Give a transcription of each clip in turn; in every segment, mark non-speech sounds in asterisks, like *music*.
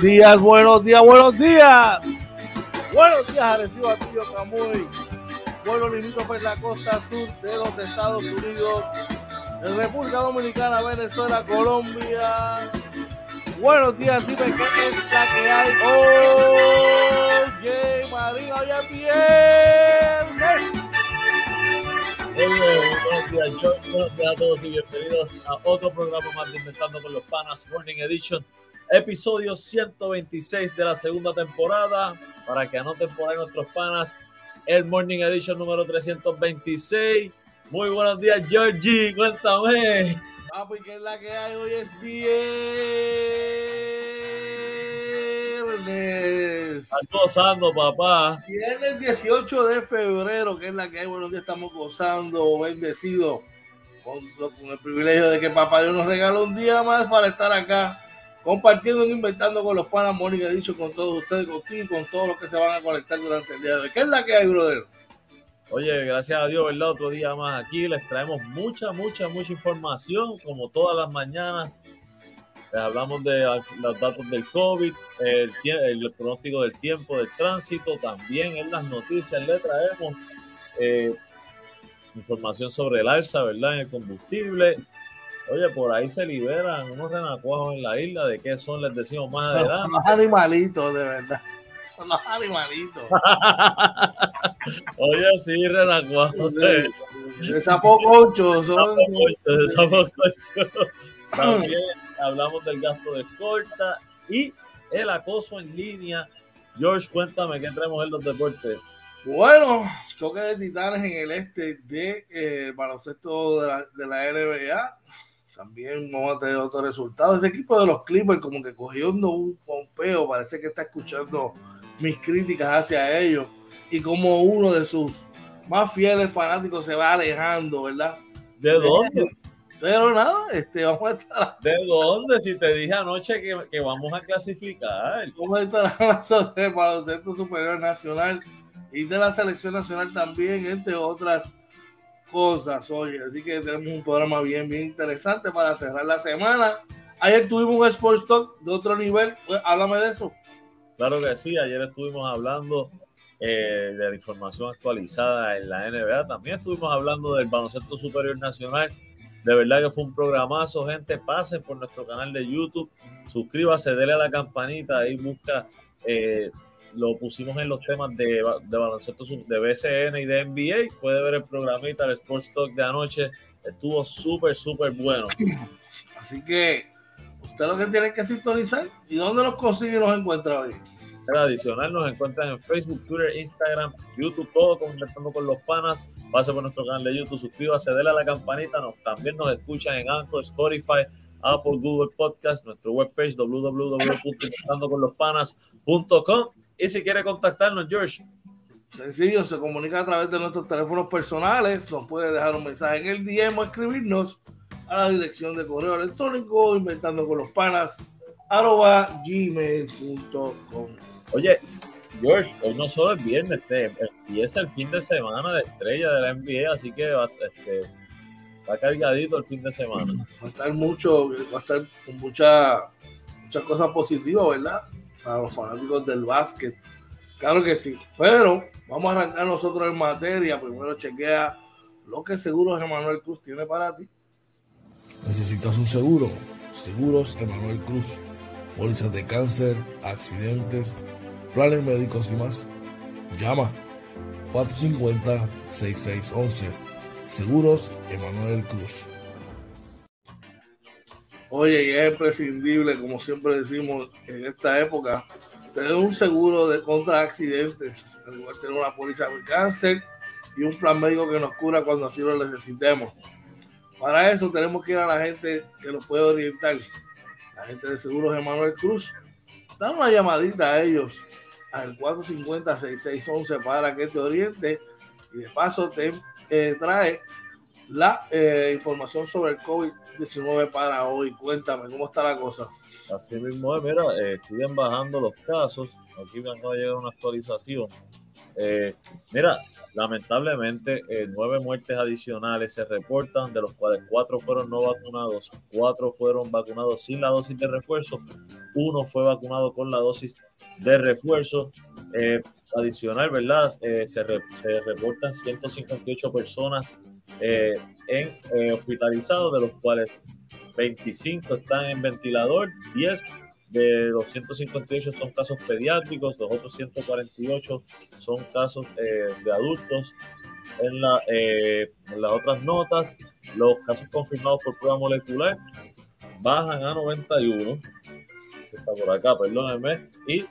Buenos días, buenos días, buenos días. Buenos días, Arecibo Atillo Camuy. Buenos limítrofes en la costa sur de los Estados Unidos, de República Dominicana, Venezuela, Colombia. Buenos días, dime qué es la que hay. Oye, María, hoy es viernes. Buenos días. Buenos días a todos y bienvenidos a otro programa más de Inventando con los Panas Morning Edition, episodio 126 de la segunda temporada. Para que anoten por ahí nuestros panas, el Morning Edition número 326. Muy buenos días, Georgie. Cuéntame. Papi, ¿qué es la que hay? Hoy es viernes. Estás gozando, papá. Viernes 18 de febrero, que es la que hay. Buenos días, estamos gozando, bendecidos con, con el privilegio de que Papá Dios nos regala un día más para estar acá compartiendo y inventando con los panas Mónica he dicho con todos ustedes, contigo y con todos los que se van a conectar durante el día de hoy. ¿Qué es la que hay, brother? Oye, gracias a Dios, ¿verdad? Otro día más aquí. Les traemos mucha, mucha, mucha información, como todas las mañanas. Les hablamos de los datos del COVID, el, el pronóstico del tiempo, del tránsito. También en las noticias le traemos eh, información sobre el alza, ¿verdad? En el combustible. Oye, por ahí se liberan unos renacuajos en la isla. ¿De qué son? Les decimos más adelante. Los animalitos, de verdad. Los animalitos. *laughs* Oye, sí, renacuajos. De, de sapo concho. *laughs* Son... De sapo concho. *laughs* También hablamos del gasto de escolta y el acoso en línea. George, cuéntame qué traemos en los deportes. Bueno, choque de titanes en el este de eh, baloncesto de la, de la NBA. También vamos a tener otro resultado. Ese equipo de los Clippers como que cogiendo un pompeo, parece que está escuchando mis críticas hacia ellos y como uno de sus más fieles fanáticos se va alejando, ¿verdad? ¿De dónde? Pero nada, este, vamos a estar. ¿De dónde? Si te dije anoche que, que vamos a clasificar. Vamos a estar hablando del baloncesto superior nacional y de la selección nacional también, entre otras cosas, oye. Así que tenemos un programa bien, bien interesante para cerrar la semana. Ayer tuvimos un Sports Talk de otro nivel. Pues, háblame de eso. Claro que sí, ayer estuvimos hablando eh, de la información actualizada en la NBA. También estuvimos hablando del baloncesto superior nacional. De verdad que fue un programazo, gente. Pasen por nuestro canal de YouTube, suscríbase, dele a la campanita, ahí busca. Eh, lo pusimos en los temas de, de baloncesto de BCN y de NBA. Puede ver el programita, el Sports Talk de anoche. Estuvo súper, súper bueno. *clears throat* Así que usted lo que tiene que sintonizar. ¿Y dónde los consigue y los encuentra hoy? Adicional, nos encuentran en Facebook, Twitter, Instagram, YouTube, todo conectando con los panas. Pase por nuestro canal de YouTube, suscríbase, déle a la campanita. Nos, también nos escuchan en Anchor, Spotify, Apple, Google Podcast, nuestro webpage www.conlospanas.com. Y si quiere contactarnos, George. Sencillo, se comunica a través de nuestros teléfonos personales. Nos puede dejar un mensaje en el DM o escribirnos a la dirección de correo electrónico inventando con los panas arroba gmail.com. Oye, George, hoy no solo es viernes, este, empieza el fin de semana de estrella de la NBA, así que va, este, va cargadito el fin de semana. Va a estar mucho, va a estar con mucha, muchas cosas positivas, ¿verdad? Para los fanáticos del básquet. Claro que sí. Pero vamos a arrancar nosotros en materia. Primero chequea lo que Seguros Emanuel Cruz tiene para ti. ¿Necesitas un seguro? Seguros Emanuel Cruz. Pólizas de cáncer, accidentes, planes médicos y más. Llama 450-6611. Seguros Emanuel Cruz. Oye, y es imprescindible, como siempre decimos en esta época, tener un seguro de contra accidentes, al igual tener una póliza de cáncer y un plan médico que nos cura cuando así lo necesitemos. Para eso tenemos que ir a la gente que nos puede orientar, la gente de Seguros Emanuel Cruz. Da una llamadita a ellos al 450-6611 para que te oriente y de paso te eh, trae la eh, información sobre el COVID-19 para hoy. Cuéntame, ¿cómo está la cosa? Así mismo es, mira, eh, siguen bajando los casos. Aquí me acaba de llegar una actualización. Eh, mira, lamentablemente, eh, nueve muertes adicionales se reportan, de los cuales cuatro fueron no vacunados, cuatro fueron vacunados sin la dosis de refuerzo, uno fue vacunado con la dosis de refuerzo. adicional, ¿verdad? se, se, reportan 158 personas en hospitalizados, de los cuales 25 están en ventilador, 10 de los 158 son casos pediátricos, los otros 148 son casos eh, de adultos. En, la, eh, en las otras notas, los casos confirmados por prueba molecular bajan a 91, está por acá, perdónenme, y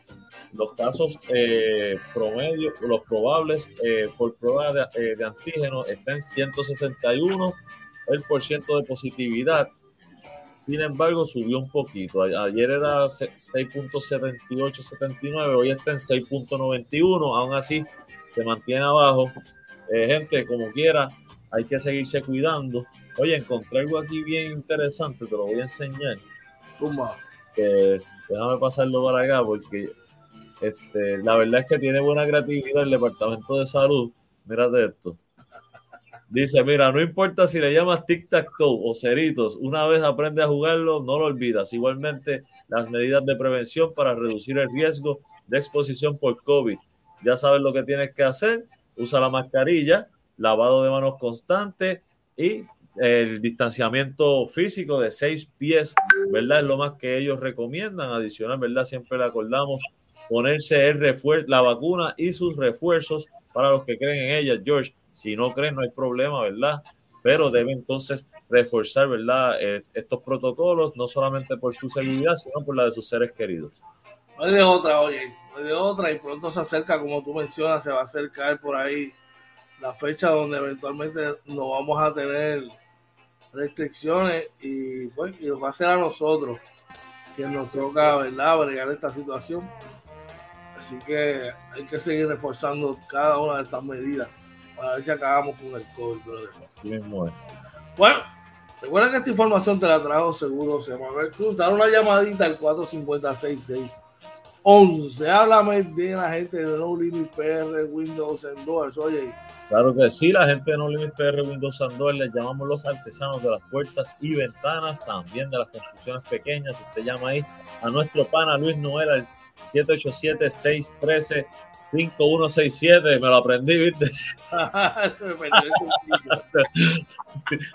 los casos eh, promedio, los probables por prueba de, de antígeno están en 161, el por ciento de positividad sin embargo, subió un poquito. Ayer era 6.7879, hoy está en 6.91. Aún así, se mantiene abajo. Eh, gente, como quiera, hay que seguirse cuidando. Oye, encontré algo aquí bien interesante, te lo voy a enseñar. Suma. Que, déjame pasarlo para acá porque este, la verdad es que tiene buena creatividad el Departamento de Salud. Mírate esto. Dice, mira, no importa si le llamas tic-tac-toe o ceritos, una vez aprende a jugarlo, no lo olvidas. Igualmente, las medidas de prevención para reducir el riesgo de exposición por COVID. Ya sabes lo que tienes que hacer. Usa la mascarilla, lavado de manos constante y el distanciamiento físico de seis pies, ¿verdad? Es lo más que ellos recomiendan. Adicional, ¿verdad? Siempre le acordamos ponerse el refuerzo, la vacuna y sus refuerzos para los que creen en ella, George. Si no creen, no hay problema, ¿verdad? Pero debe entonces reforzar, ¿verdad? Eh, estos protocolos, no solamente por su seguridad, sino por la de sus seres queridos. No hay de otra, oye, no hay de otra, y pronto se acerca, como tú mencionas, se va a acercar por ahí la fecha donde eventualmente no vamos a tener restricciones y pues y nos va a ser a nosotros quien nos toca, ¿verdad?, bregar esta situación. Así que hay que seguir reforzando cada una de estas medidas a ver si acabamos con el COVID, Bueno, recuerda que esta información te la trajo seguro se Manuel Cruz. Dar una llamadita al 456 11. Háblame de la gente de No Limit PR, Windows and Doors. Oye. Claro que sí, la gente de No Limit PR, Windows and Doors, les llamamos los artesanos de las puertas y ventanas, también de las construcciones pequeñas. Usted llama ahí a nuestro pana Luis Noel al 787 613 5167, me lo aprendí, ¿viste? *laughs*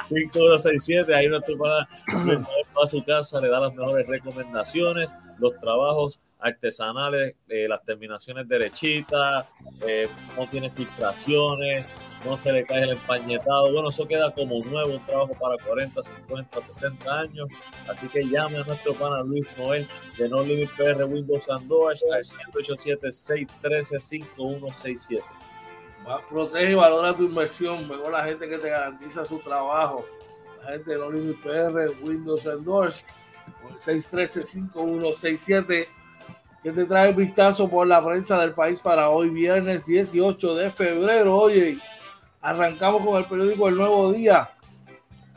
5167, ahí nuestro para a su casa, le da las mejores recomendaciones, los trabajos artesanales, eh, las terminaciones derechitas, eh, no tiene filtraciones, no se le cae el empañetado. Bueno, eso queda como nuevo, un trabajo para 40, 50, 60 años. Así que llame a nuestro pana Luis Noel de No Limit PR Windows and al 187-613-5167. Protege y valora tu inversión. Mejor la gente que te garantiza su trabajo. La gente de No Limit PR Windows and Doors con 613-5167 que te trae el vistazo por la prensa del país para hoy, viernes 18 de febrero. Oye, Arrancamos con el periódico El Nuevo Día,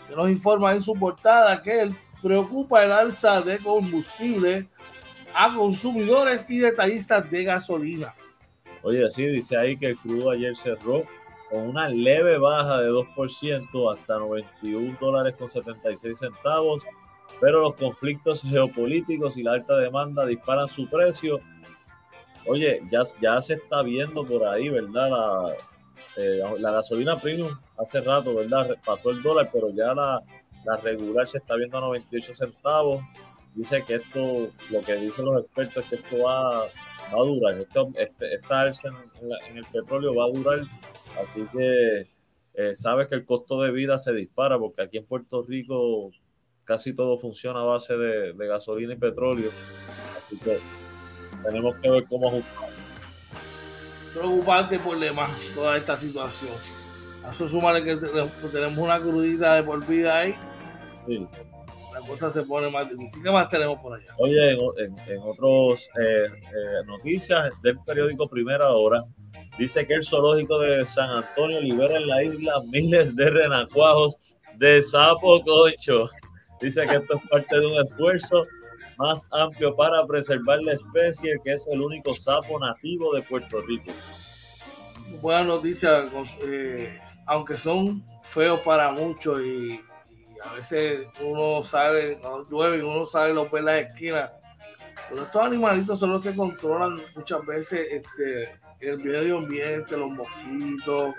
que nos informa en su portada que preocupa el alza de combustible a consumidores y detallistas de gasolina. Oye, así dice ahí que el crudo ayer cerró con una leve baja de 2% hasta 91 dólares con 76 centavos, pero los conflictos geopolíticos y la alta demanda disparan su precio Oye, ya, ya se está viendo por ahí, ¿verdad? Eh, la gasolina premium hace rato, ¿verdad? Pasó el dólar, pero ya la, la regular se está viendo a 98 centavos. Dice que esto, lo que dicen los expertos es que esto va, va a durar. Esto, este, esta alza en, en, el petróleo va a durar. Así que eh, sabes que el costo de vida se dispara porque aquí en Puerto Rico casi todo funciona a base de, de gasolina y petróleo. Así que tenemos que ver cómo ajustar. Preocupante por demás toda esta situación. A eso sumarle que tenemos una crudita de por vida ahí. Sí. La cosa se pone más difícil. ¿Qué más tenemos por allá? Oye, en, en, otras eh, eh, noticias del periódico Primera Hora, dice que el zoológico de San Antonio libera en la isla miles de renacuajos de sapo cocho. Dice que esto es parte de un esfuerzo más amplio para preservar la especie, que es el único sapo nativo de Puerto Rico. Buena noticia, eh, aunque son feos para muchos y, a veces uno sabe, cuando llueve, uno sabe los ve en las esquinas, pero estos animalitos son los que controlan muchas veces este, el medio ambiente, los mosquitos,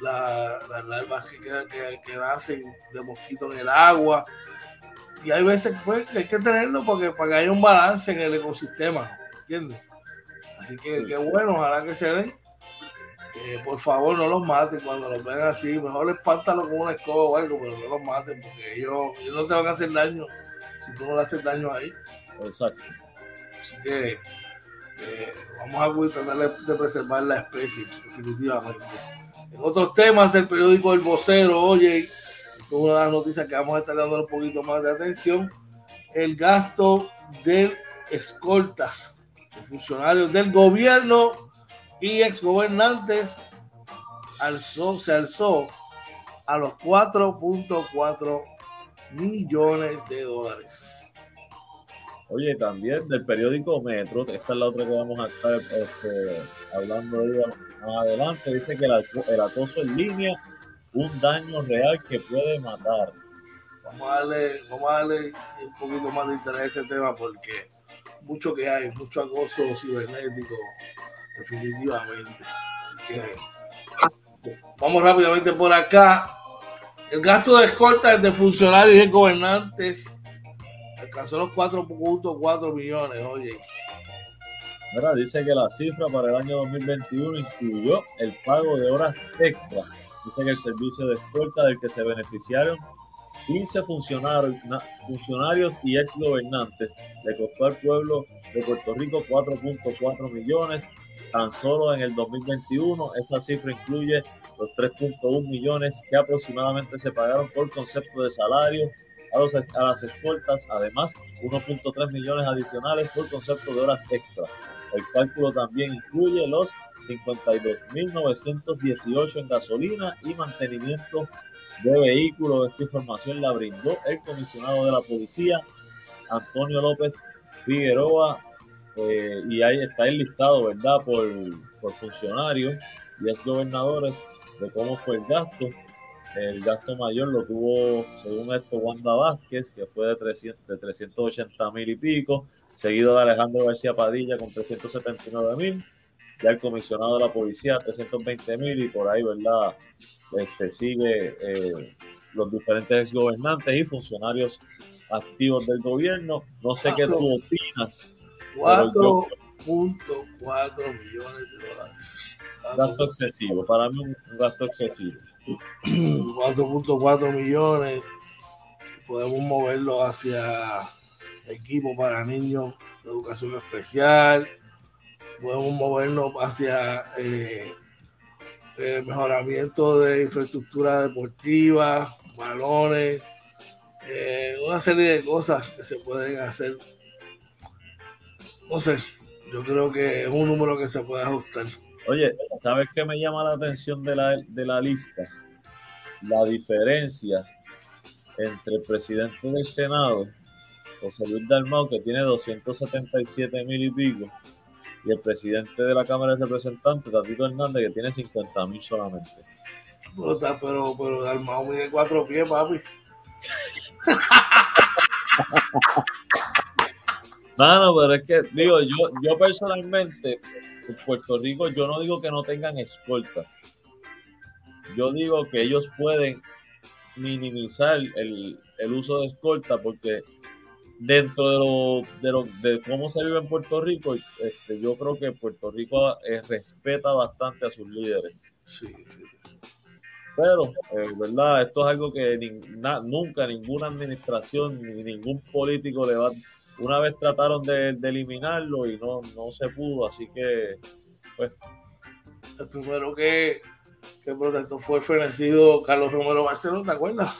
las larvas que, que, que nacen de mosquitos en el agua y hay veces pues, que hay que tenerlo porque para que haya un balance en el ecosistema, ¿entiendes? Así que qué bueno, ojalá que se den. por favor, no los maten cuando los vean así. Mejor espántalo con una escoba o algo, pero no los maten porque ellos, no te van a hacer daño si tú no le haces daño ahí. Exacto. Así que eh, vamos a tratar de preservar la especie, definitivamente. En otros temas, el periódico El Vocero, oye, una de las noticias que vamos a estar dando un poquito más de atención, el gasto de escoltas de funcionarios del gobierno y exgobernantes alzó, se alzó a los 4.4 millones de dólares. Oye, también del periódico Metro, esta es la otra que vamos a estar este, hablando de más adelante, dice que el acoso en línea un daño real que puede matar. Vamos a darle, vamos a darle un poquito más de interés a ese tema porque mucho que hay, mucho acoso cibernético, definitivamente. Así que vamos rápidamente por acá. El gasto de escolta de funcionarios y gobernantes alcanzó los 4.4 millones, oye. Ahora dice que la cifra para el año 2021 incluyó el pago de horas extra Que el servicio de escolta del que se beneficiaron 15 funcionarios, funcionarios y ex gobernantes le costó al pueblo de Puerto Rico 4.4 millones. Tan solo en el 2021 esa cifra incluye los 3.1 millones que aproximadamente se pagaron por concepto de salario a, los, a las escoltas, además 1.3 millones adicionales por concepto de horas extra. El cálculo también incluye los 52.918 en gasolina y mantenimiento de vehículos. Esta información la brindó el comisionado de la policía, Antonio López Figueroa, eh, y ahí está el listado, ¿verdad?, por, por funcionarios y ex gobernadores de cómo fue el gasto. El gasto mayor lo tuvo, según esto, Wanda Vázquez, que fue de, 300, de 380 mil y pico, seguido de Alejandro García Padilla con 379 mil ya el comisionado de la policía 320 mil y por ahí, ¿verdad? Este, sigue eh, los diferentes gobernantes y funcionarios activos del gobierno. No sé qué tú opinas. 4.4 millones de dólares. Gasto excesivo, para mí un gasto excesivo. *clears throat* 4.4 millones. Podemos moverlo hacia equipo para niños de educación especial, podemos movernos hacia eh, el mejoramiento de infraestructura deportiva, balones, eh, una serie de cosas que se pueden hacer. No sé, yo creo que es un número que se puede ajustar. Oye, ¿sabes qué me llama la atención de la, de la lista? La diferencia entre el presidente del Senado, José Luis Dalmau, que tiene 277 mil y pico, y el presidente de la Cámara de Representantes, Tatito Hernández, que tiene 50 mil solamente. Pero, pero, pero Dalmao mide cuatro pies, papi. *laughs* No, no, pero es que, digo, yo, yo personalmente, en Puerto Rico, yo no digo que no tengan escoltas. Yo digo que ellos pueden minimizar el, el uso de escolta porque dentro de lo, de lo de cómo se vive en Puerto Rico, este, yo creo que Puerto Rico eh, respeta bastante a sus líderes. Sí, sí. Pero, eh, ¿verdad? Esto es algo que nunca ninguna administración ni ningún político le va. Una vez trataron de, de, eliminarlo y no, no se pudo, así que, pues. El primero que, que protestó fue el fenecido Carlos Romero Barcelona, ¿te acuerdas?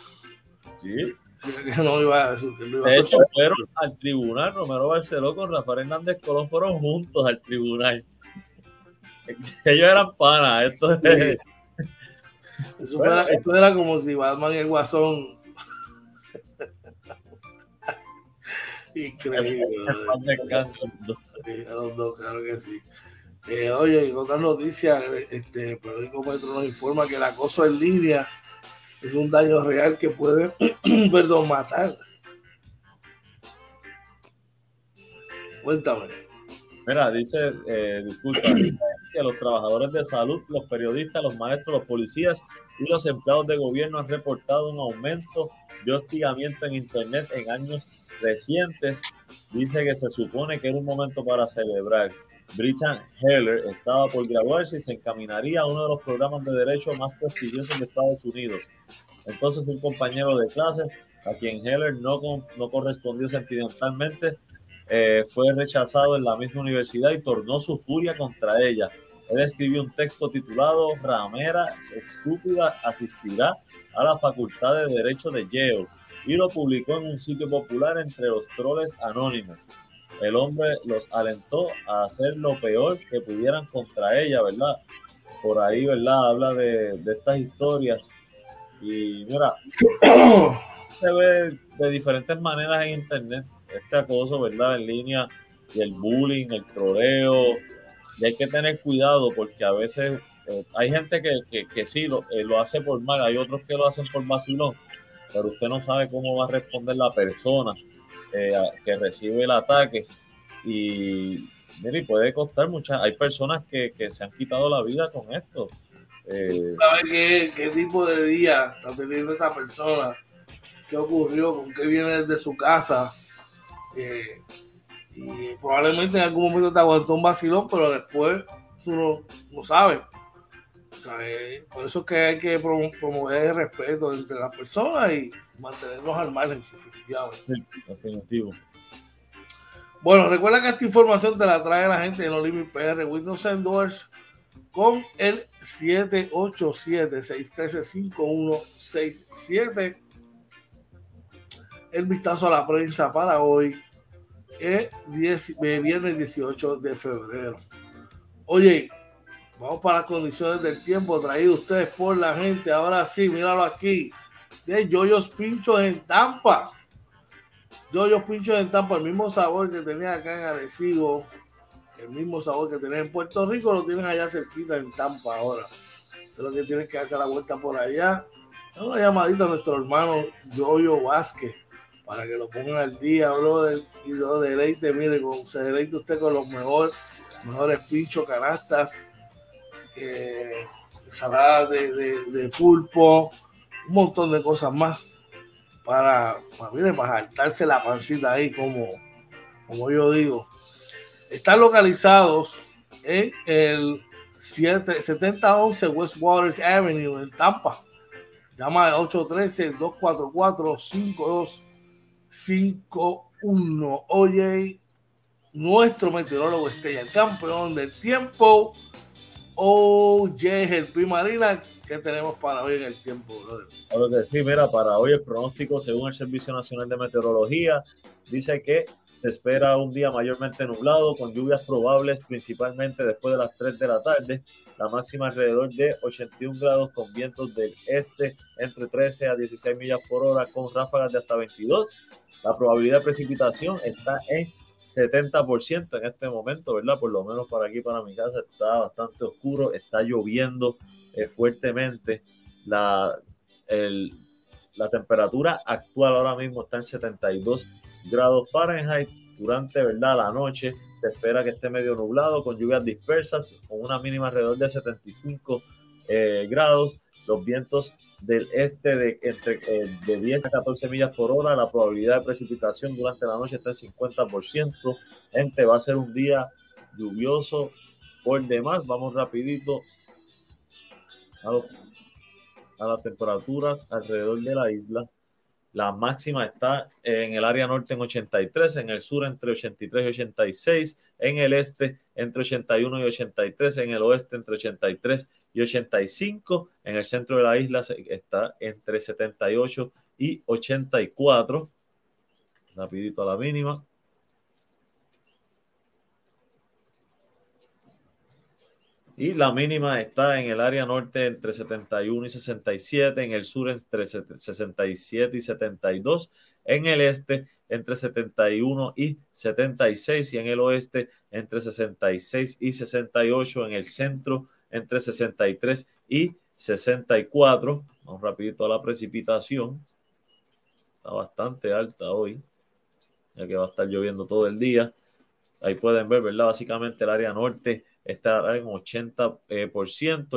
Sí. Que no iba a, de hecho, fueron al tribunal, Romero Barceló con Rafael Hernández Colón fueron juntos al tribunal. Ellos eran panas. Esto, Eso era, esto era como si Batman y el Guasón. Increíble. *laughs* a los dos, claro que sí. Eh, oye, otra noticia, este, el periódico Metro nos informa que el acoso en línea es un daño real que puede, *clears throat* perdón, matar. Cuéntame. Mira, dice, eh, disculpa, dice que los trabajadores de salud, los periodistas, los maestros, los policías y los empleados de gobierno han reportado un aumento de hostigamiento en Internet en años recientes. Dice que se supone que era un momento para celebrar. Britain Heller estaba por graduarse y se encaminaría a uno de los programas de derecho más prestigiosos de Estados Unidos. Entonces un compañero de clases, a quien Heller no, no correspondió sentimentalmente, eh, fue rechazado en la misma universidad y tornó su furia contra ella. Él escribió un texto titulado Ramera estúpida asistirá a la Facultad de Derecho de Yale y lo publicó en un sitio popular entre los troles anónimos el hombre los alentó a hacer lo peor que pudieran contra ella, ¿verdad? Por ahí, ¿verdad? Habla de, estas historias. Y mira, *coughs* se ve de diferentes maneras en internet este acoso, ¿verdad? En línea, y el bullying, el troleo. Y hay que tener cuidado porque a veces eh, hay gente que, que, sí lo, eh, lo hace por mal, hay otros que lo hacen por vacilón, pero usted no sabe cómo va a responder la persona que recibe el ataque y mire, puede costar muchas. Hay personas que, se han quitado la vida con esto. Eh, ¿Sabe qué, qué, tipo de día está teniendo esa persona? ¿Qué ocurrió? ¿Con qué viene desde su casa? Eh, y probablemente en algún momento te aguantó un vacilón, pero después tú no, no sabes. Por eso es que hay que promover el respeto entre las personas y mantenernos al margen, definitivo. Bueno, recuerda que esta información te la trae la gente de No Limit PR Windows Doors con el 787-613-5167. El vistazo a la prensa para hoy es viernes 18 de febrero. Oye, vamos para las condiciones del tiempo traído ustedes por la gente. Ahora sí, míralo aquí. De Yoyos Pinchos en Tampa. Yoyos Pinchos en Tampa, el mismo sabor que tenía acá en Arecibo, el mismo sabor que tenía en Puerto Rico, lo tienen allá cerquita en Tampa ahora. Solo que tienes que hacer la vuelta por allá. Una llamadita a nuestro hermano Yoyo Vázquez para que lo pongan al día, brother, y lo deleite, mire, se deleite usted con los mejores, mejores pinchos, canastas, eh, ensaladas de, pulpo, un montón de cosas más para, para, saltarse la pancita ahí, como, como yo digo. Están localizados en el 7011 West Waters Avenue en Tampa. Llama al 813-244-5251. Oye, nuestro meteorólogo estrella, el campeón del tiempo, Oye, el Marina, ¿qué tenemos para hoy en el tiempo, brother? Claro que sí, mira, para hoy el pronóstico, según el Servicio Nacional de Meteorología, dice que se espera un día mayormente nublado, con lluvias probables principalmente después de las 3 de la tarde. La máxima alrededor de 81 grados con vientos del este entre 13 a 16 millas por hora con ráfagas de hasta 22. La probabilidad de precipitación está en 70% en este momento, ¿verdad? Por lo menos para aquí, para mi casa, está bastante oscuro, está lloviendo eh, fuertemente. La, la temperatura actual ahora mismo está en 72 grados Fahrenheit durante ¿verdad? la noche se espera que esté medio nublado con lluvias dispersas, con una mínima alrededor de 75 eh, grados. Los vientos del este de, entre, eh, de 10 a 14 millas por hora. La probabilidad de precipitación durante la noche está en 50%. Gente, va a ser un día lluvioso por demás. Vamos rapidito a, a las temperaturas alrededor de la isla. La máxima está en el área norte en 83, en el sur entre 83 y 86, en el este entre 81 y 83, en el oeste entre 83 y 85, en el centro de la isla está entre 78 y 84. Rapidito la mínima. Y la mínima está en el área norte entre 71 y 67, en el sur entre 67 y 72, en el este entre 71 y 76 y en el oeste entre 66 y 68, en el centro entre 63 y 64. Vamos rapidito a la precipitación. Está bastante alta hoy, ya que va a estar lloviendo todo el día. Ahí pueden ver, ¿verdad? Básicamente el área norte está en 80%, eh,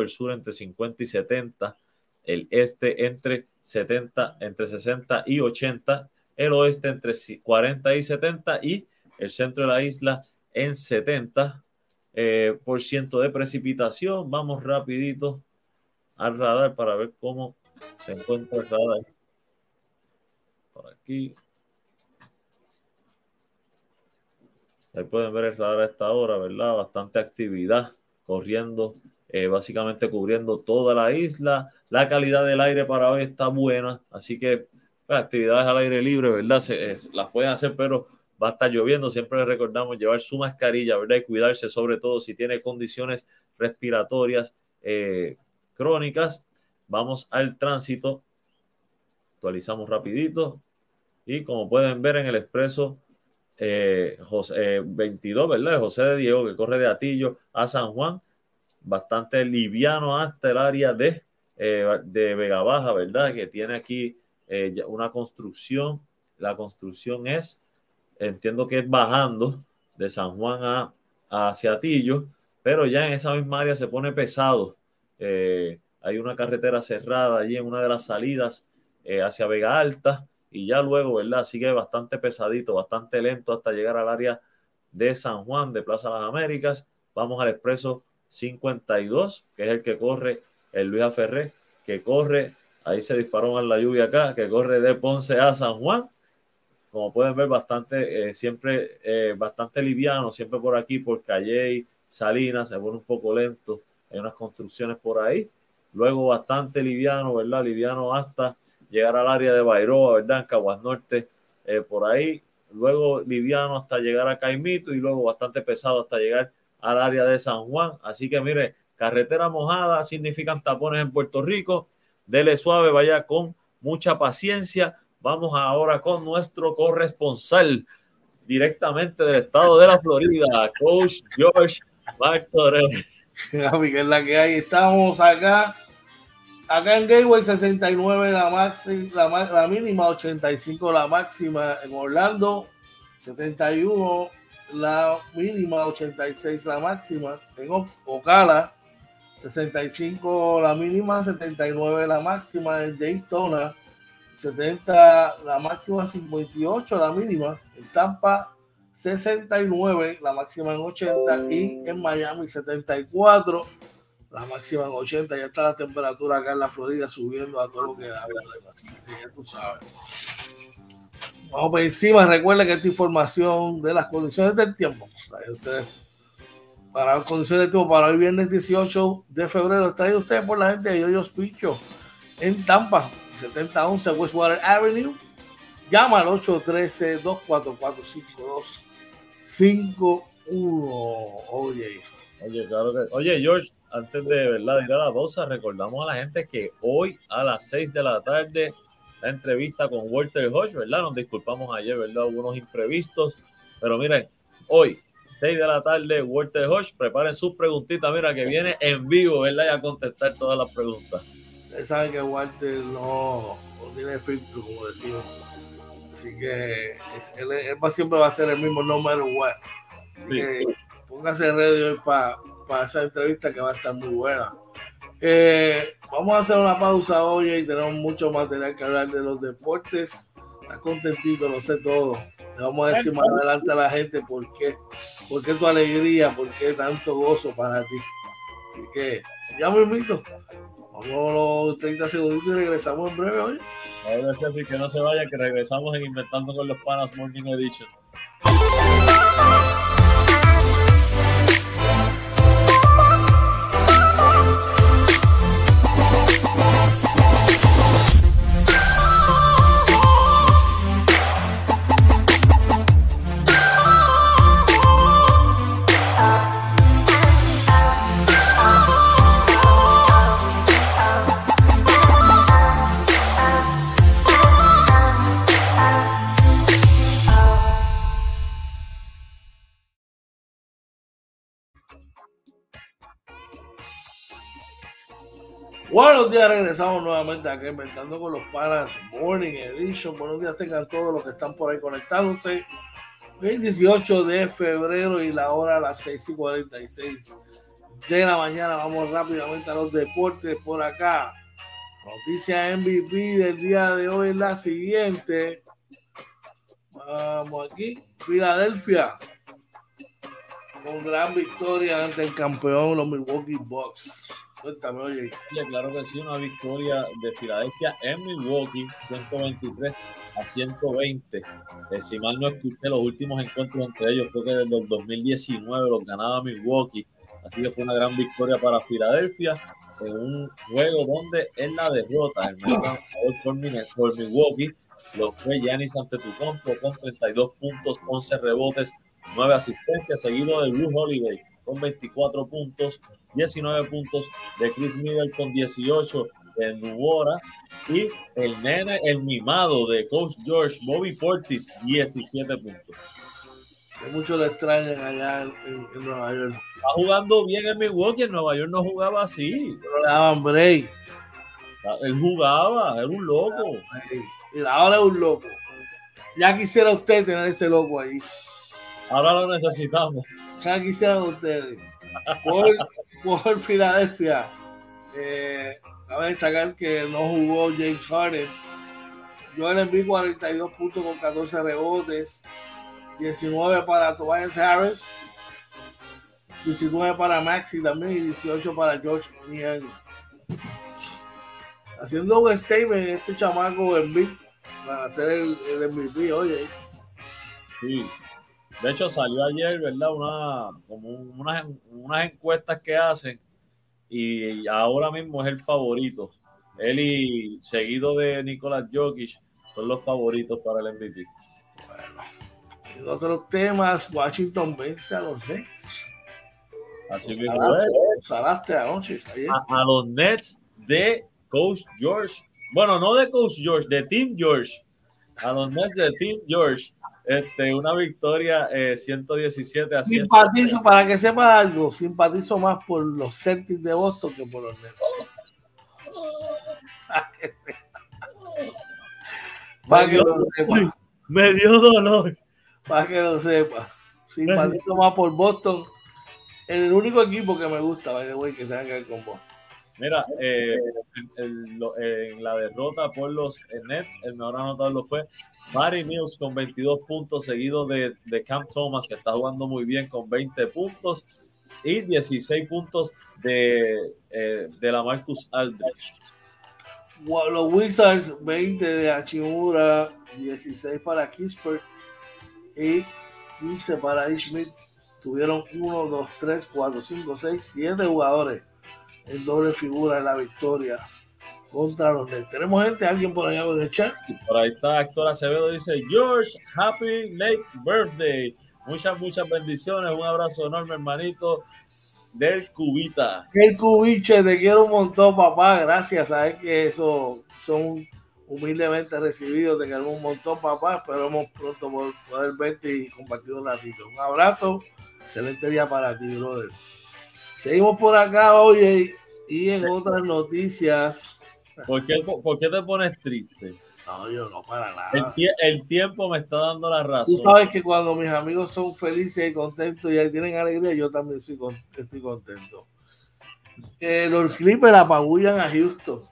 el sur entre 50 y 70, el este entre 70, entre 60 y 80, el oeste entre 40 y 70 y el centro de la isla en 70 eh, por ciento de precipitación. Vamos rapidito al radar para ver cómo se encuentra el radar. Por aquí. Ahí pueden ver el radar a esta hora, ¿verdad? Bastante actividad corriendo, eh, básicamente cubriendo toda la isla. La calidad del aire para hoy está buena, así que pues, actividades al aire libre, ¿verdad? Se, las pueden hacer, pero va a estar lloviendo. Siempre les recordamos llevar su mascarilla, ¿verdad? Y cuidarse, sobre todo si tiene condiciones respiratorias eh, crónicas. Vamos al tránsito. Actualizamos rapidito. Y como pueden ver en el expreso eh, José, 22, eh, ¿verdad? José de Diego, que corre de Atillo a San Juan, bastante liviano hasta el área de, de Vega Baja, ¿verdad? Que tiene aquí una construcción. La construcción es, entiendo que es bajando de San Juan a, Atillo, pero ya en esa misma área se pone pesado. hay una carretera cerrada allí en una de las salidas hacia Vega Alta y ya luego, ¿verdad? Sigue bastante pesadito, bastante lento hasta llegar al área de San Juan, de Plaza Las Américas. Vamos al expreso 52, que es el que corre el Luis Ferré, que corre, ahí se disparó en la lluvia acá, que corre de Ponce a San Juan. Como pueden ver, bastante, eh, siempre eh, bastante liviano, siempre por aquí, por Calle Salinas, se pone un poco lento. Hay unas construcciones por ahí. Luego bastante liviano, ¿verdad? Liviano hasta llegar al área de Bairoa, ¿verdad? En Caguas Norte, eh, por ahí. Luego liviano hasta llegar a Caimito y luego bastante pesado hasta llegar al área de San Juan. Así que mire, carretera mojada significan tapones en Puerto Rico. Dele suave, vaya con mucha paciencia. Vamos ahora con nuestro corresponsal directamente del estado de la Florida, Coach George Martorell. es la que hay. Estamos acá acá en Gateway 69 la, máxima, la, mínima, 85 la máxima en Orlando, 71 la mínima, 86 la máxima en Ocala, 65 la mínima, 79 la máxima en Daytona, 70 la máxima, 58 la mínima. En Tampa, 69 la máxima en 80 y en Miami 74 la máxima en 80, ya está la temperatura acá en la Florida subiendo a todo lo que da, ya tú sabes. Vamos por encima, recuerden que esta información de las condiciones del tiempo, para las condiciones del tiempo para hoy viernes 18 de febrero, ahí ustedes por la gente de Yoyos Picho en Tampa, 7011 Westwater Avenue. Llama al 813-244-5251. Oye. Oye, claro que. Oye, George, antes de ¿verdad? ir a la dosa, recordamos a la gente que hoy a las 6 de la tarde la entrevista con Walter Hodge, ¿verdad? Nos disculpamos ayer, ¿verdad? Hubo unos imprevistos, pero miren, hoy, 6 de la tarde, Walter Hodge, preparen sus preguntitas, mira, que viene en vivo, ¿verdad? Y a contestar todas las preguntas. Ustedes saben que Walter no, tiene filtro, como decimos. Así que él, siempre va a ser el mismo no matter what. Así que póngase ready para para esa entrevista que va a estar muy buena. Eh, vamos a hacer una pausa hoy y tenemos mucho material que hablar de los deportes. Estás contentito, lo sé todo. Le vamos a decir más adelante a la gente por qué, por qué tu alegría, por qué tanto gozo para ti. Así que, si ya me invito, vamos los 30 segundos y regresamos en breve hoy. Ahora sí, así que no se vaya, que regresamos en Inventando con los Panas Morning Edition. Buenos días, regresamos nuevamente aquí inventando con los panas Morning Edition. Buenos días, tengan todos los que están por ahí conectándose. Hoy 18 de febrero y la hora a las 6 y 46 de la mañana. Vamos rápidamente a los deportes por acá. Noticia MVP del día de hoy es la siguiente. Vamos aquí. Filadelfia con gran victoria ante el campeón, los Milwaukee Bucks. Cuéntame, oye. Claro que sí, una victoria de Filadelfia en Milwaukee, 123 a 120. Eh, si mal no escuché, los últimos encuentros entre ellos, creo que desde el 2019 los ganaba Milwaukee. Así que fue una gran victoria para Filadelfia en un juego donde en la derrota, el mejor por, Milwaukee, lo fue Giannis Antetokounmpo con 32 puntos, 11 rebotes, 9 asistencias, seguido de Blue Holiday con 24 puntos, 19 puntos de Chris Middle con 18 de Nubora y el nene, el mimado de Coach George, Bobby Portis, 17 puntos. Mucho lo extrañan allá en, Nueva York. Está jugando bien en Milwaukee, en Nueva York no jugaba así. Pero le daban break. Él jugaba, era un loco. Y ahora es un loco. Ya quisiera usted tener ese loco ahí. Ahora lo necesitamos. Ya quisieran ustedes. Por, por Filadelfia. Eh, cabe destacar que no jugó James Harden. Yo le envié 42 puntos con 14 rebotes. 19 para Tobias Harris. 19 para Maxi también y 18 para George Niang. Haciendo un statement este chamaco en para hacer el, el MVP, oye. Sí, de hecho, salió ayer, ¿verdad? Una, como unas, unas encuestas que hacen y ahora mismo es el favorito. Él y seguido de Nicolás Jokic son los favoritos para el MVP. Bueno, en otros temas, Washington vence a los Nets. Así mismo es. Salaste anoche. A, a, los Nets de Coach George. Bueno, no de Coach George, de Team George. A los Nets de Team George este, una victoria 117 eh, a Simpatizo, para que sepa algo, simpatizo más por los Celtics de Boston que por los Nets. *laughs* Para que lo sepa. Me dio dolor. Para que lo sepa. Simpatizo *laughs* más por Boston. El único equipo que me gusta, by the way, que tenga que ver con Boston. Mira, eh, en, la derrota por los Nets, el mejor anotador lo fue Mary Mills con 22 puntos, seguido de, de Cam Thomas, que está jugando muy bien con 20 puntos, y 16 puntos de, eh, de la Marcus Aldridge. Los Wizards, 20 de Hachimura, 16 para Kisper y 15 para Ishmael. Tuvieron 1, 2, 3, 4, 5, 6, 7 jugadores en doble figura en la victoria contra los Nets. Tenemos gente, alguien por allá en el chat. Por ahí está Héctor Acevedo, dice George, happy late birthday. Muchas, muchas bendiciones, un abrazo enorme, hermanito del Cubita. El Cubiche, te quiero un montón, papá. Gracias, sabes que eso son humildemente recibidos, te quiero un montón, papá. Esperamos pronto poder verte y compartir un ratito. Un abrazo, excelente día para ti, brother. Seguimos por acá, oye, y en otras noticias ¿Por qué, ¿Por qué te pones triste? No, yo no, para nada. El, el, tiempo me está dando la razón. Tú sabes que cuando mis amigos son felices y contentos y tienen alegría, yo también soy, estoy contento. Eh, los Clippers apabullan a Houston.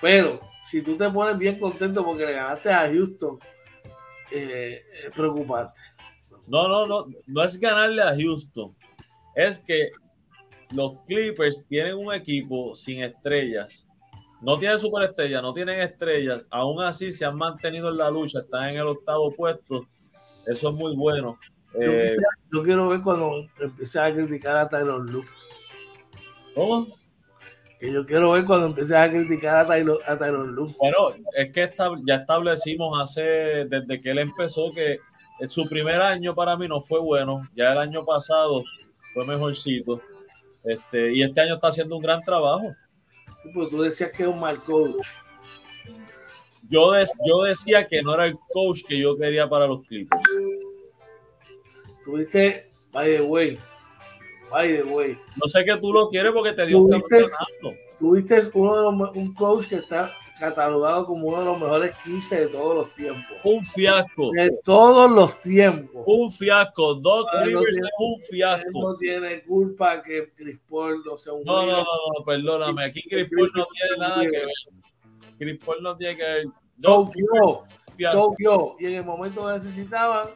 Pero si tú te pones bien contento porque le ganaste a Houston, eh, es preocupante. No, no, no, no es ganarle a Houston. Es que los Clippers tienen un equipo sin estrellas. No tienen superestrellas, no tienen estrellas. Aún así se han mantenido en la lucha, están en el octavo puesto. Eso es muy bueno. Yo, eh, quiero ver cuando empecé a criticar a Taylor Luke. ¿Cómo? Que yo quiero ver cuando empecé a criticar a Taylor, a Luke. Bueno, es que ya establecimos hace, desde que él empezó, que su primer año para mí no fue bueno. Ya el año pasado fue mejorcito. Este, y este año está haciendo un gran trabajo. Pero tú decías que es un mal coach. Yo, yo decía que no era el coach que yo quería para los Clippers. Tuviste, by the way, by the way. No sé que tú lo quieres porque te dio un campeonato. Tuviste uno de los, un coach que está catalogado como uno de los mejores 15 de todos los tiempos. Un fiasco. De todos los tiempos. Un fiasco. Doc Rivers es un fiasco. no tiene culpa que Chris Paul no sea un. No, no, no, perdóname. Aquí Chris Paul no tiene nada que ver. Chris Paul no tiene que ver. Choqueó. Choqueó. Y en el momento que necesitaban.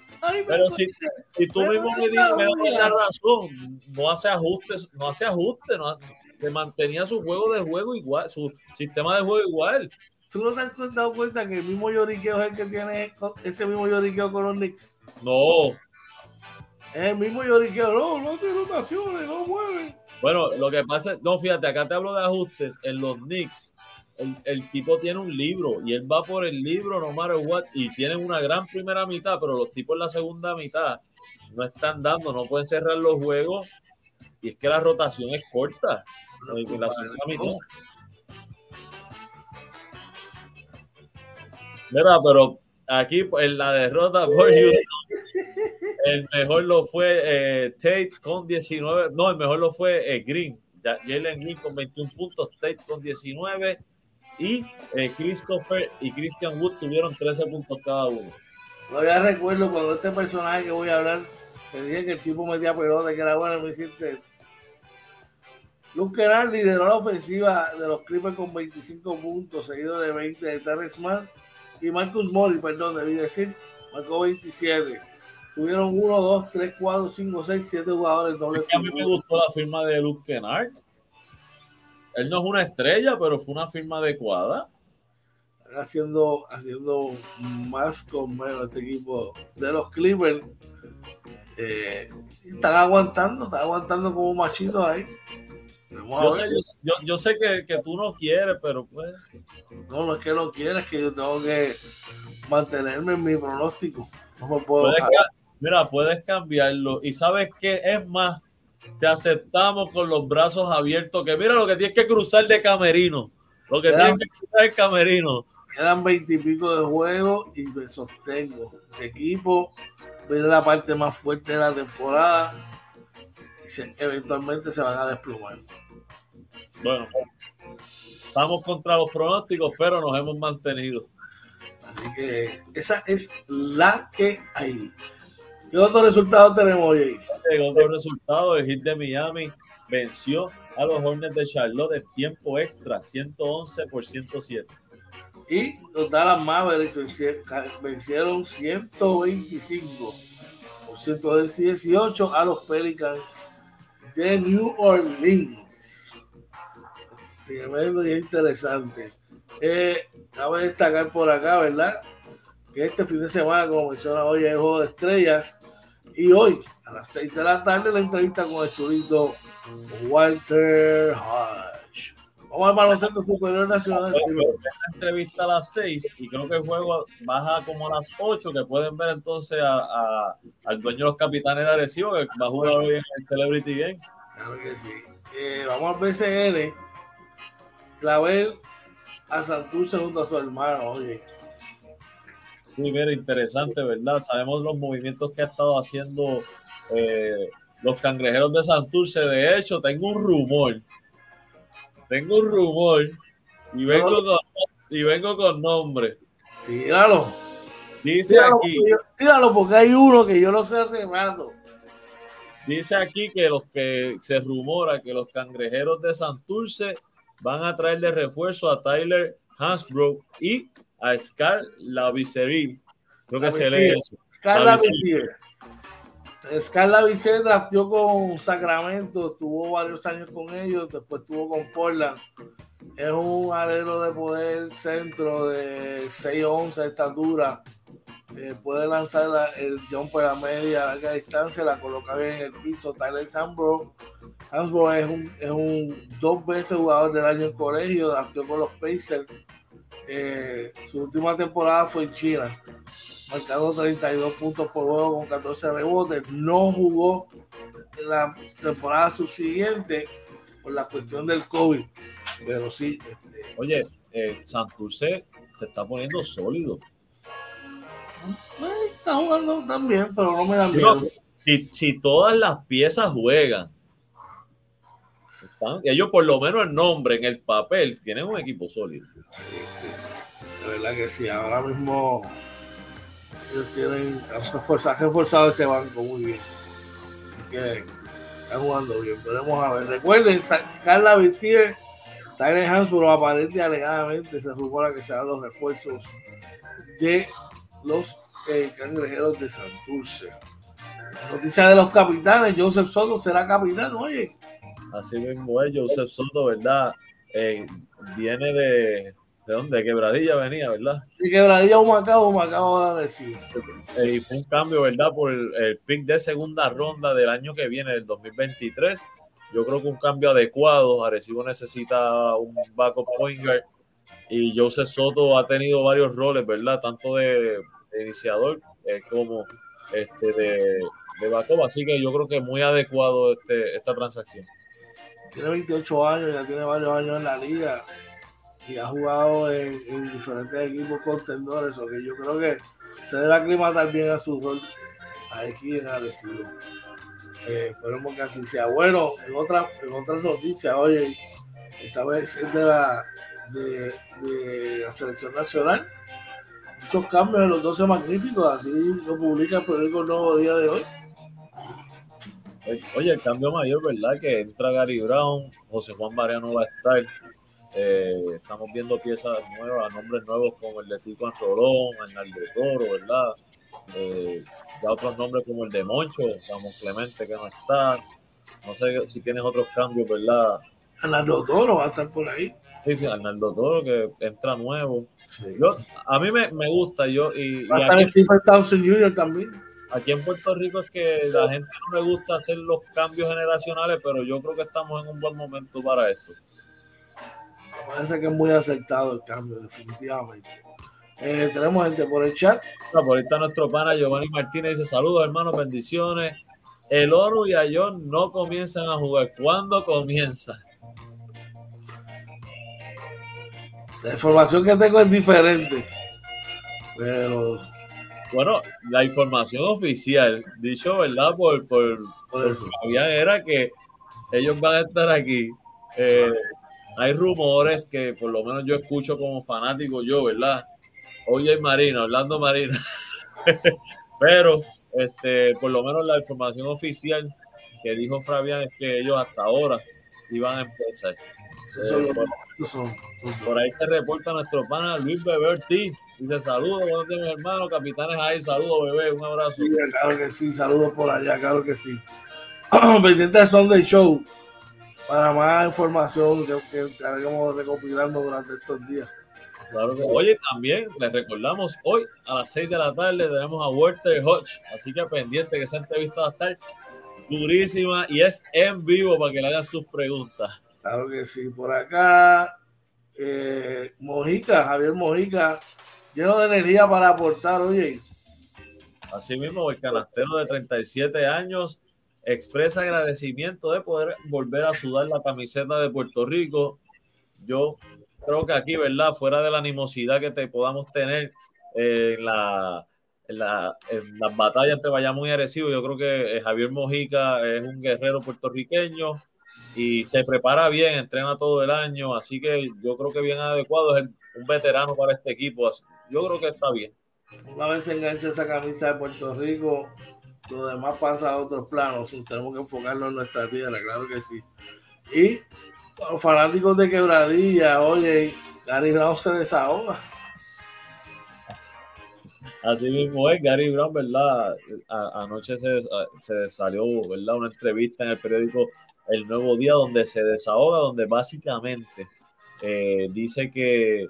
Pero si, si, tú mismo me, das la razón, no hace ajustes, no hace ajustes, no, que mantenía su juego de juego igual, su sistema de juego igual. ¿Tú no te has dado cuenta que el mismo lloriqueo es el que tiene ese mismo lloriqueo con los Knicks? No. Es el mismo lloriqueo, no, no tiene rotaciones, no mueve. Bueno, lo que pasa, no, fíjate, acá te hablo de ajustes. En los Knicks, el, el, tipo tiene un libro y él va por el libro no matter what y tienen una gran primera mitad, pero los tipos en la segunda mitad no están dando, no pueden cerrar los juegos y es que la rotación es corta. Mira, pero aquí en la derrota por el mejor lo fue eh, Tate con 19, no, el mejor lo fue eh, Green, Jalen Green con 21 puntos, Tate con 19 y eh, Christopher y Christian Wood tuvieron 13 puntos cada uno. Todavía recuerdo cuando este personaje que voy a hablar, te dije que el tipo metía pelota, que era bueno, me hiciste Luke Kennard lideró la ofensiva de los Clippers con 25 puntos, seguido de 20 de Terrence Mann y Marcus Morris, perdón, debí decir, marcó 27. Tuvieron 1, 2, 3, 4, 5, 6, 7 jugadores doble. a mí me gustó la firma de Luke Kennard. Él no es una estrella, pero fue una firma adecuada. Están haciendo, haciendo más con menos este equipo de los Clippers. Eh, están aguantando, están aguantando como machitos ahí. Yo sé, yo, yo sé, que, que, tú no quieres, pero pues. No, no es que no quieres, es que yo tengo que mantenerme en mi pronóstico. No me puedo. mira, puedes cambiarlo. Y sabes qué es más, te aceptamos con los brazos abiertos. Que mira lo que tienes que cruzar de camerino. Lo que tienes que cruzar el camerino. Quedan veintipico de juego y me sostengo. Ese equipo viene la parte más fuerte de la temporada eventualmente se van a desplumar. Bueno, estamos contra los pronósticos, pero nos hemos mantenido. Así que esa es la que hay. ¿Qué otro resultado tenemos hoy? Otro resultado, el hit de Miami venció a los Hornets de Charlotte de tiempo extra, 111 por 107. Y los Dallas Mavericks vencieron 125 por 118 a los Pelicans de New Orleans. Tremendo y interesante. Eh, cabe destacar por acá, ¿verdad? Que este fin de semana, como menciona hoy, es el juego de estrellas. Y hoy, a las 6 de la tarde, la entrevista con el churito Walter Hodge. Vamos al baloncesto superior nacional. La entrevista a las 6 y creo que el juego baja como a las 8, que pueden ver entonces a, al dueño de los capitanes de Arecibo, que va a jugar hoy en el Celebrity Games. Claro que sí. Eh, vamos al BCN. Clavel a Santurce junto a su hermano, oye. Sí, mira, interesante, ¿verdad? Sabemos los movimientos que ha estado haciendo eh, los cangrejeros de Santurce. De hecho, tengo un rumor. Tengo un rumor Y vengo, con, y vengo con nombre. Tíralo. Dice aquí. Tíralo porque hay uno que yo no sé hace rato. Dice aquí que los que se rumora que los cangrejeros de Santurce van a traer de refuerzo a Tyler Hansbrook y a Scar Laviceril. Creo que se lee eso. Scar. Scarla Vicente draftió con Sacramento, tuvo varios años con ellos, después tuvo con Portland. Es un alero de poder centro de 6'11 de estatura. Eh, puede lanzar el jumper a media, larga distancia, la coloca bien en el piso. Tyler Sambro. Hansbro es un, es un dos veces jugador del año en colegio, draftió con los Pacers. Eh, su última temporada fue en China marcado 32 puntos por juego con 14 rebotes. No jugó la temporada subsiguiente por la cuestión del COVID, pero sí. Este, Oye, eh, Santurce se está poniendo sólido. Eh, está jugando también, pero no me da miedo. Si, si todas las piezas juegan, ellos por lo menos el nombre, en el papel, tienen un equipo sólido. Sí, sí. De verdad que sí. Ahora mismo ellos tienen reforzado, ese banco muy bien. Así que están jugando bien. Veremos a ver. Recuerden, Scarla Vizier, Tyler Hansborough aparente alegadamente se rumora que serán los refuerzos de los eh, cangrejeros de Santurce. Noticia de los capitanes, Joseph Soto será capitán, oye. Así mismo es, Joseph Soto, ¿verdad? Eh, viene de, ¿De dónde? De Quebradilla venía, ¿verdad? De Quebradilla Humacao, Humacao a decir. Y fue un cambio, ¿verdad? Por el, pick de segunda ronda del año que viene, del 2023. Yo creo que un cambio adecuado. Arecibo necesita un backup point guard. Y Joseph Soto ha tenido varios roles, ¿verdad? Tanto de, iniciador eh, como este de, de backup. Así que yo creo que es muy adecuado este, esta transacción. Tiene 28 años, ya tiene varios años en la liga y ha jugado en, diferentes equipos contendores, o que yo creo que se debe aclimatar bien a su rol aquí en Arecibo. Eh, esperemos que así sea. Bueno, en otra, en otras noticias, oye, esta vez es de la, de, la selección nacional. Muchos cambios en los 12 magníficos, así lo publica el periódico Nuevo Día de hoy. Oye, el cambio mayor, ¿verdad? Que entra Gary Brown, José Juan Mariano va a estar, eh, estamos viendo piezas nuevas, nombres nuevos como el de Tico Antorón, Arnaldo Toro, ¿verdad? Eh, ya otros nombres como el de Moncho, Ramón Clemente que no está. No sé si tienes otros cambios, ¿verdad? Arnaldo Toro va a estar por ahí. Sí, sí, Arnaldo Toro que entra nuevo. a mí me, me, gusta, yo y, va a estar aquí, Stephen Townsend Jr. también. Aquí en Puerto Rico es que la gente no le gusta hacer los cambios generacionales, pero yo creo que estamos en un buen momento para esto parece que es muy aceptado el cambio, definitivamente. Eh, tenemos gente por el chat. por ahí está nuestro pana Giovanni Martínez. Dice: Saludos, hermanos, bendiciones. El Oro y Ayón no comienzan a jugar. ¿Cuándo comienza? La información que tengo es diferente. Pero. Bueno, la información oficial, dicho, ¿verdad? Por, por, por, eso. era que ellos van a estar aquí. Eh, hay rumores que por lo menos yo escucho como fanático yo, ¿verdad? Oye Marina, Orlando Marina. *laughs* Pero este, por lo menos la información oficial que dijo Fabián es que ellos hasta ahora iban a empezar. Eh, por, ahí se reporta nuestro pana Luis Bebé Ortiz. Dice saludos, buenos días, hermano, capitanes ahí, saludos, bebé, un abrazo. claro que sí, saludos por allá, claro que sí. *clears throat* Pendientes son del show para más información que, que estaremos recopilando durante estos días. Claro que, oye, también les recordamos, hoy a las 6 de la tarde tenemos a Walter Hodge, así que pendiente que esa entrevista va a estar durísima y es en vivo para que le hagan sus preguntas. Claro que sí, por acá eh, Mojica, Javier Mojica, lleno de energía para aportar, oye. Así mismo, el canastero de 37 años expresa agradecimiento de poder volver a sudar la camiseta de Puerto Rico. Yo creo que aquí, ¿verdad? Fuera de la animosidad que te podamos tener en, la, en, la, en las batallas entre Bayamón y Arecibo, yo creo que eh, Javier Mojica es un guerrero puertorriqueño y se prepara bien, entrena todo el año, así que yo creo que bien adecuado, es un veterano para este equipo, yo creo que está bien. Una vez se engancha esa camisa de Puerto Rico, lo demás pasa a otros planos, tenemos que enfocarnos en nuestra tierra, claro que sí. Y los fanáticos de quebradilla, oye, Gary Brown se desahoga. Así mismo es, Gary Brown, ¿verdad? anoche se, se, salió, ¿verdad? Una entrevista en el periódico El Nuevo Día donde se desahoga, donde básicamente eh, dice que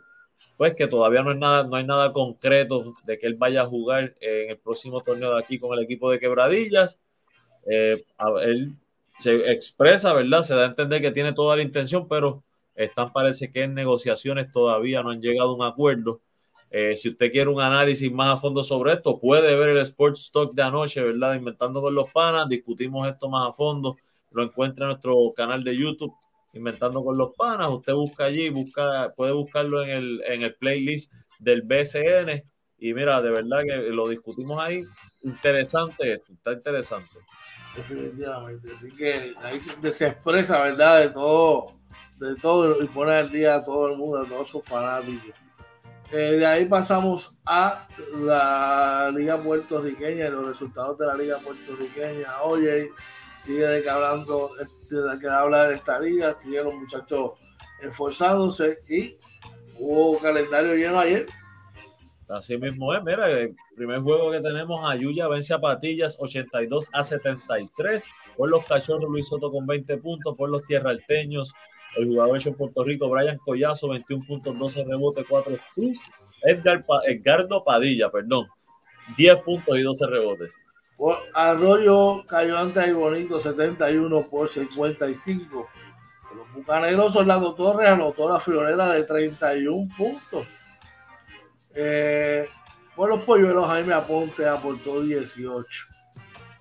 pues que todavía no, es nada, no hay nada concreto de que él vaya a jugar en el próximo torneo de aquí con el equipo de Quebradillas. Eh, él se expresa, ¿verdad? Se da a entender que tiene toda la intención, pero están parece que en negociaciones todavía no han llegado a un acuerdo. Eh, si usted quiere un análisis más a fondo sobre esto, puede ver el Sports Talk de anoche, ¿verdad? Inventando con los panas, discutimos esto más a fondo. Lo encuentra en nuestro canal de YouTube Inventando con los Panas. Usted busca allí, busca, puede buscarlo en el, en el playlist del BCN. Y mira, de verdad que lo discutimos ahí. Interesante esto, está interesante. Definitivamente. Así que ahí se expresa, ¿verdad? De todo, de todo y pone al día a todo el mundo, a todos sus fanáticos. Eh, de ahí pasamos a la Liga Puertorriqueña, los resultados de la Liga Puertorriqueña. Oye, sigue de que hablando, de que habla de esta liga, siguen los muchachos esforzándose y hubo calendario lleno ayer. Así mismo es, mira, el primer juego que tenemos, Ayuya vence a Patillas 82 a 73, por los Cachorros Luis Soto con 20 puntos, por los Tierralteños, el jugador hecho en Puerto Rico, Brian Collazo, 21 puntos, 12 rebotes, 4 steals, Edgar Edgardo Padilla, perdón, 10 puntos y 12 rebotes. Arroyo cayó ante ahí bonito 71 por 55. Los bucaneros Orlando Torres anotó la friolera de 31 puntos. Eh, por los polluelos Jaime Aponte aportó 18.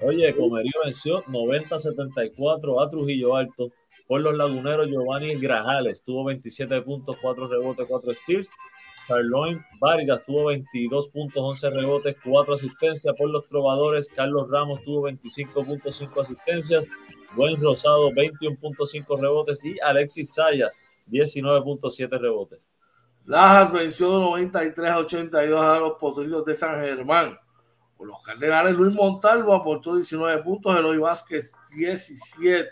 Oye, Comerío venció 90-74 a Trujillo Alto. Por los laguneros Giovanni Grajales tuvo 27 puntos, 4 rebotes, 4 steals. Carloin Vargas tuvo 22 puntos, 11 rebotes, 4 asistencias por los trovadores. Carlos Ramos tuvo 25.5 asistencias. Buen Rosado, 21.5 rebotes. Y Alexis Sayas, 19.7 rebotes. Lajas venció 93 a 82 a los Potrillos de San Germán. Por los Cardenales, Luis Montalvo aportó 19 puntos, Eloy Vázquez 17.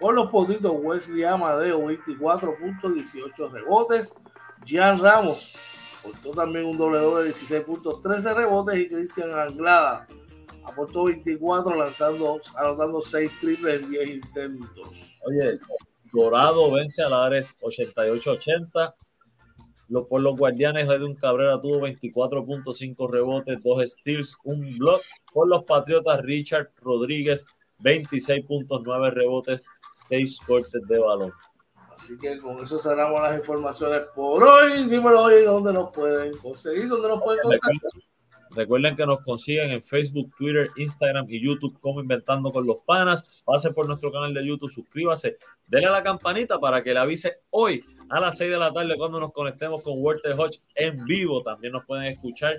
Por los Potrillos, Wesley Amadeo 24 puntos, 18 rebotes. Gian Ramos aportó también un doble doble de 16 puntos, 13 rebotes y Cristian Anglada aportó 24 lanzando, anotando 6 triples en 10 intentos. Oye, Dorado vence a Lares 88-80. Por los guardianes, Edwin Cabrera tuvo 24.5 rebotes, 2 steals, un block. Por los patriotas, Richard Rodríguez, 26.9 rebotes, 6 cortes de balón. Así que con eso cerramos las informaciones por hoy. Dímelo hoy dónde nos pueden conseguir, dónde nos pueden contactar. Recuerden que nos consiguen en Facebook, Twitter, Instagram y YouTube como Inventando con los Panas. Pasen por nuestro canal de YouTube, suscríbase, denle a la campanita para que le avise hoy a las 6 de la tarde cuando nos conectemos con Walter Hodge en vivo. También nos pueden escuchar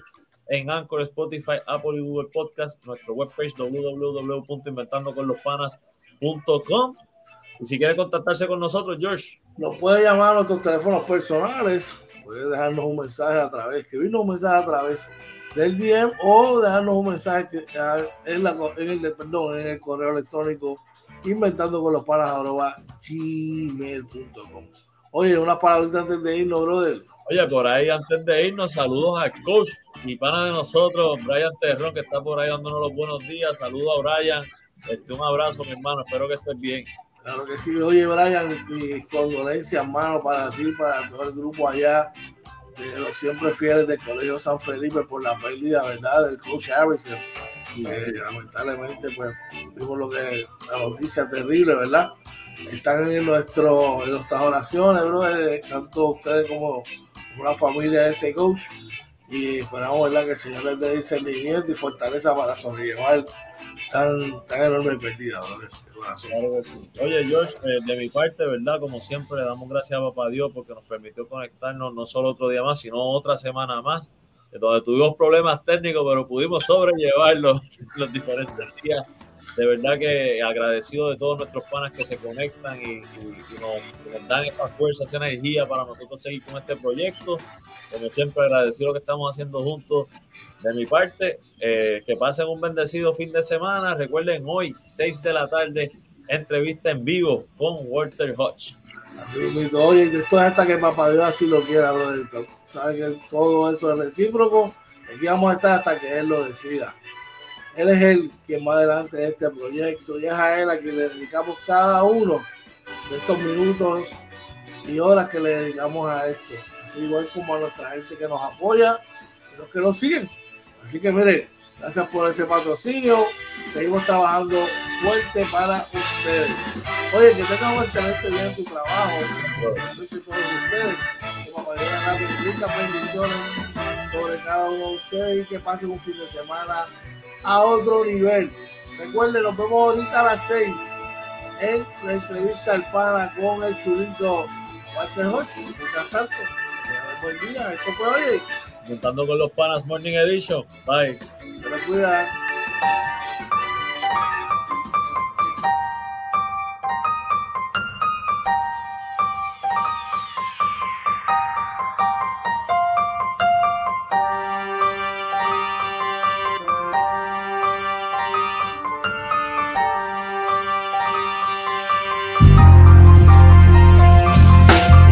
en Anchor, Spotify, Apple y Google Podcast, nuestro webpage www.inventandoconlospanas.com y si quiere contactarse con nosotros, George. Nos puede llamar a nuestros teléfonos personales, puede dejarnos un mensaje a través, escribirnos un mensaje a través del DM o dejarnos un mensaje en, la, en el, perdón, en el correo electrónico inventando con los panas gmail.com. Oye, una palabra antes de irnos, brother. Oye, por ahí antes de irnos, saludos a coach y pana de nosotros, Brian Terrón, que está por ahí dándonos los buenos días. Saludos a Brian. Este, un abrazo, mi hermano. Espero que estés bien. Claro que sí. Oye, Brian, mis condolencias, mano, para ti, para todo el grupo allá, de los siempre fieles del Colegio San Felipe por la pérdida, ¿verdad?, del coach Harrison. lamentablemente, pues, vimos lo que la noticia terrible, ¿verdad? Están en nuestras oraciones, bro, tanto ustedes como una familia de este coach. Y esperamos, ¿verdad?, que el Señor les dé discernimiento y fortaleza para sobrellevar tan, tan enorme pérdida, brother. Oye, George, eh, de mi parte, ¿verdad? Como siempre, le damos gracias a Papá Dios porque nos permitió conectarnos no solo otro día más, sino otra semana más, donde tuvimos problemas técnicos, pero pudimos sobrellevarlos *laughs* los diferentes días. De verdad que agradecido de todos nuestros panas que se conectan y, nos, dan esa fuerza, esa energía para nosotros seguir con este proyecto. Como siempre, agradecido lo que estamos haciendo juntos. De mi parte, eh, que pasen un bendecido fin de semana. Recuerden, hoy, 6 de la tarde, entrevista en vivo con Walter Hodge. Así oye, esto es hasta que papá Dios así lo quiera, Sabes que todo eso es recíproco. Aquí vamos a estar hasta que Él lo decida. Él es el que más adelante de este proyecto y es a Él a quien le dedicamos cada uno de estos minutos y horas que le dedicamos a esto. Así igual como a nuestra gente que nos apoya y los que nos siguen. Así que mire, gracias por ese patrocinio. Seguimos trabajando fuerte para ustedes. Oye, que tengan un excelente día en tu trabajo. todos ustedes. Que muchas bendiciones sobre cada uno de ustedes y que pasen un fin de semana a otro nivel. Recuerden, nos vemos ahorita a las 6 en la entrevista al pana con el chulito Walter Hodge. Mientras tanto, buen día. Esto fue hoy. Montando con los panas Morning Edition. Bye. Se lo cuida.